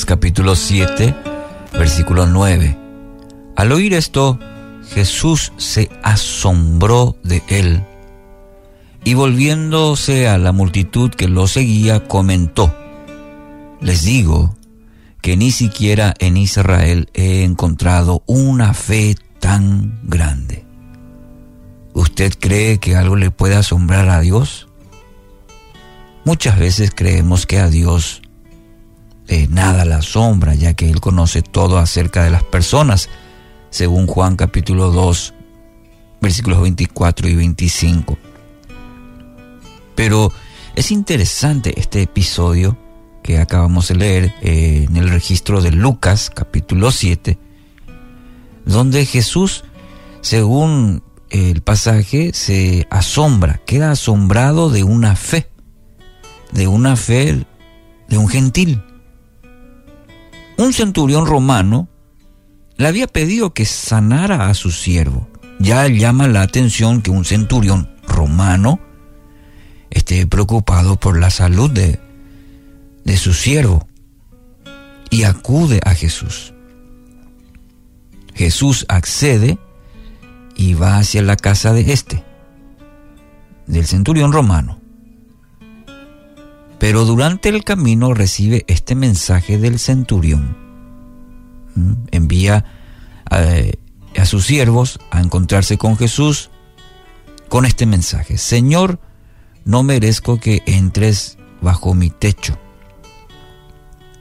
Capítulo 7, versículo 9. Al oír esto, Jesús se asombró de él y volviéndose a la multitud que lo seguía, comentó, les digo que ni siquiera en Israel he encontrado una fe tan grande. ¿Usted cree que algo le puede asombrar a Dios? Muchas veces creemos que a Dios de nada la asombra, ya que Él conoce todo acerca de las personas, según Juan capítulo 2, versículos 24 y 25. Pero es interesante este episodio que acabamos de leer eh, en el registro de Lucas capítulo 7, donde Jesús, según el pasaje, se asombra, queda asombrado de una fe, de una fe de un gentil. Un centurión romano le había pedido que sanara a su siervo. Ya llama la atención que un centurión romano esté preocupado por la salud de, su siervo y acude a Jesús. Jesús accede y va hacia la casa de este, del centurión romano. Pero durante el camino recibe este mensaje del centurión. ¿Mm? Envía a, a sus siervos a encontrarse con Jesús con este mensaje. Señor, no merezco que entres bajo mi techo,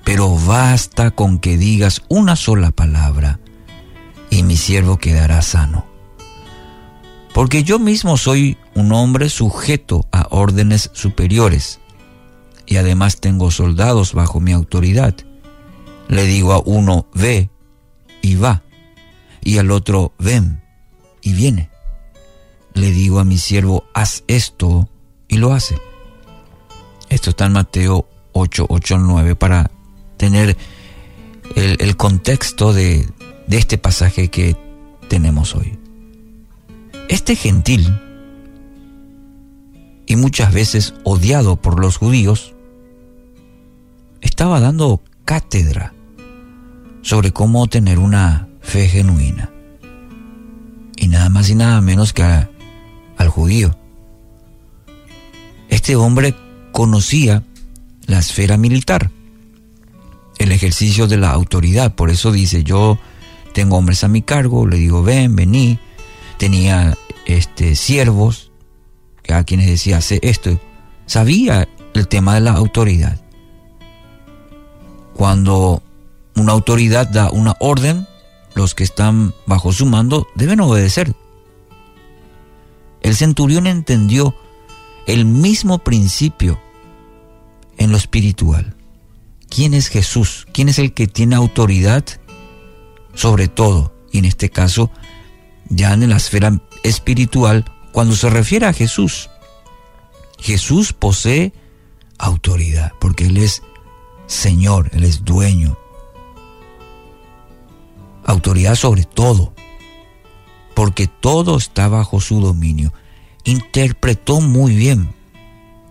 pero basta con que digas una sola palabra y mi siervo quedará sano. Porque yo mismo soy un hombre sujeto a órdenes superiores y además tengo soldados bajo mi autoridad. Le digo a uno, ve y va, y al otro, ven y viene. Le digo a mi siervo, haz esto y lo hace. Esto está en Mateo 8, 8 9 para tener el, contexto de, de este pasaje que tenemos hoy. Este gentil, y muchas veces odiado por los judíos, estaba dando cátedra sobre cómo tener una fe genuina. Y nada más y nada menos que al judío. Este hombre conocía la esfera militar, el ejercicio de la autoridad. Por eso dice, yo tengo hombres a mi cargo, le digo, ven, vení. Tenía este, siervos, a quienes decía, hace esto. Sabía el tema de la autoridad. Cuando una autoridad da una orden, los que están bajo su mando deben obedecer. El centurión entendió el mismo principio en lo espiritual. ¿Quién es Jesús? ¿Quién es el que tiene autoridad sobre todo? Y en este caso, ya en la esfera espiritual, cuando se refiere a Jesús, Jesús posee autoridad, porque Él es Señor, Él es dueño. Autoridad sobre todo, porque todo está bajo su dominio interpretó muy bien.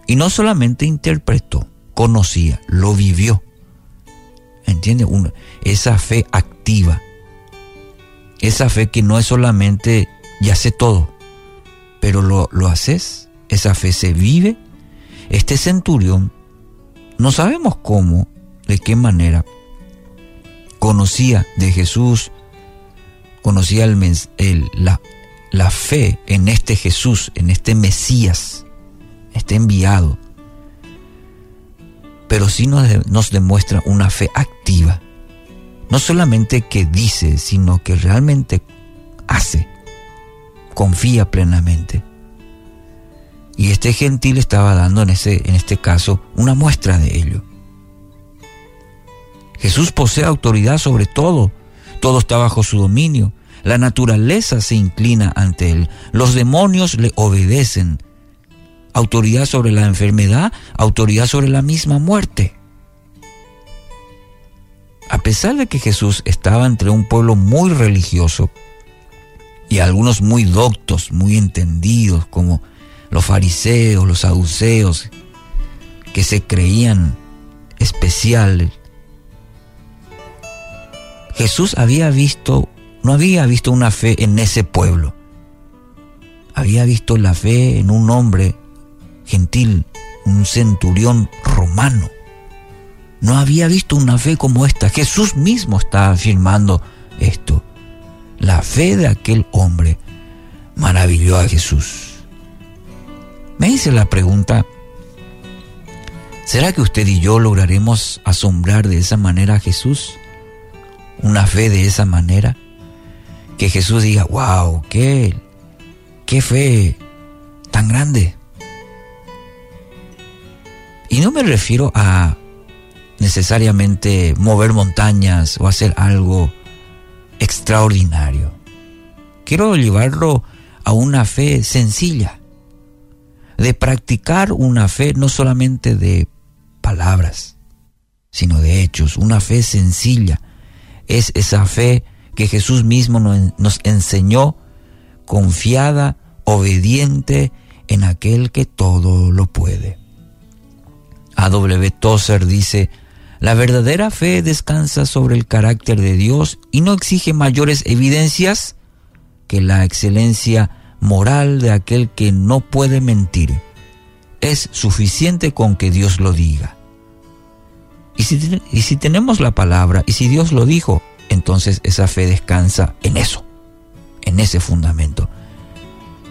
Y no solamente interpretó, conocía, lo vivió. ¿Entiende? esa fe activa. Esa fe que no es solamente ya sé todo, pero lo, lo haces. Esa fe se vive. Este centurión, no sabemos cómo, de qué manera, conocía de Jesús, conocía el, la, la fe en este Jesús, en este Mesías, este enviado, pero sí nos, demuestra una fe activa. No solamente que dice, sino que realmente hace, confía plenamente. Y este gentil estaba dando en, ese, en este caso una muestra de ello. Jesús posee autoridad sobre todo, todo está bajo su dominio. La naturaleza se inclina ante él. Los demonios le obedecen. Autoridad sobre la enfermedad, autoridad sobre la misma muerte. A pesar de que Jesús estaba entre un pueblo muy religioso y algunos muy doctos, muy entendidos, como los fariseos, los saduceos, que se creían especiales, Jesús había visto, no había visto una fe en ese pueblo. Había visto la fe en un hombre gentil, un centurión romano. No había visto una fe como esta. Jesús mismo está afirmando esto. La fe de aquel hombre maravilló a Jesús. Me hice la pregunta, ¿será que usted y yo lograremos asombrar de esa manera a Jesús? Una fe de esa manera. Que Jesús diga, wow, qué, qué fe tan grande. Y no me refiero a necesariamente mover montañas o hacer algo extraordinario. Quiero llevarlo a una fe sencilla, de practicar una fe no solamente de palabras, sino de hechos, una fe sencilla. Es esa fe que Jesús mismo nos enseñó, confiada, obediente en aquel que todo lo puede. A.W. Tozer dice, la verdadera fe descansa sobre el carácter de Dios y no exige mayores evidencias que la excelencia moral de aquel que no puede mentir. Es suficiente con que Dios lo diga. Y si, y si tenemos la palabra y si Dios lo dijo, entonces esa fe descansa en eso, en ese fundamento.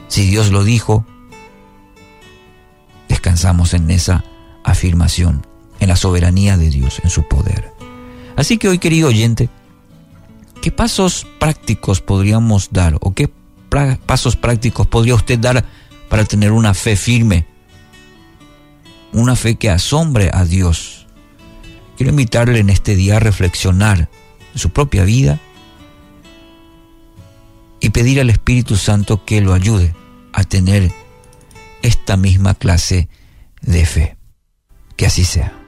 Si Dios lo dijo, descansamos en esa afirmación, en la soberanía de Dios, en su poder. Así que hoy, querido oyente, ¿qué pasos prácticos podríamos dar o qué pasos prácticos podría usted dar para tener una fe firme? Una fe que asombre a Dios. Quiero invitarle en este día a reflexionar en su propia vida y pedir al Espíritu Santo que lo ayude a tener esta misma clase de fe. Que así sea.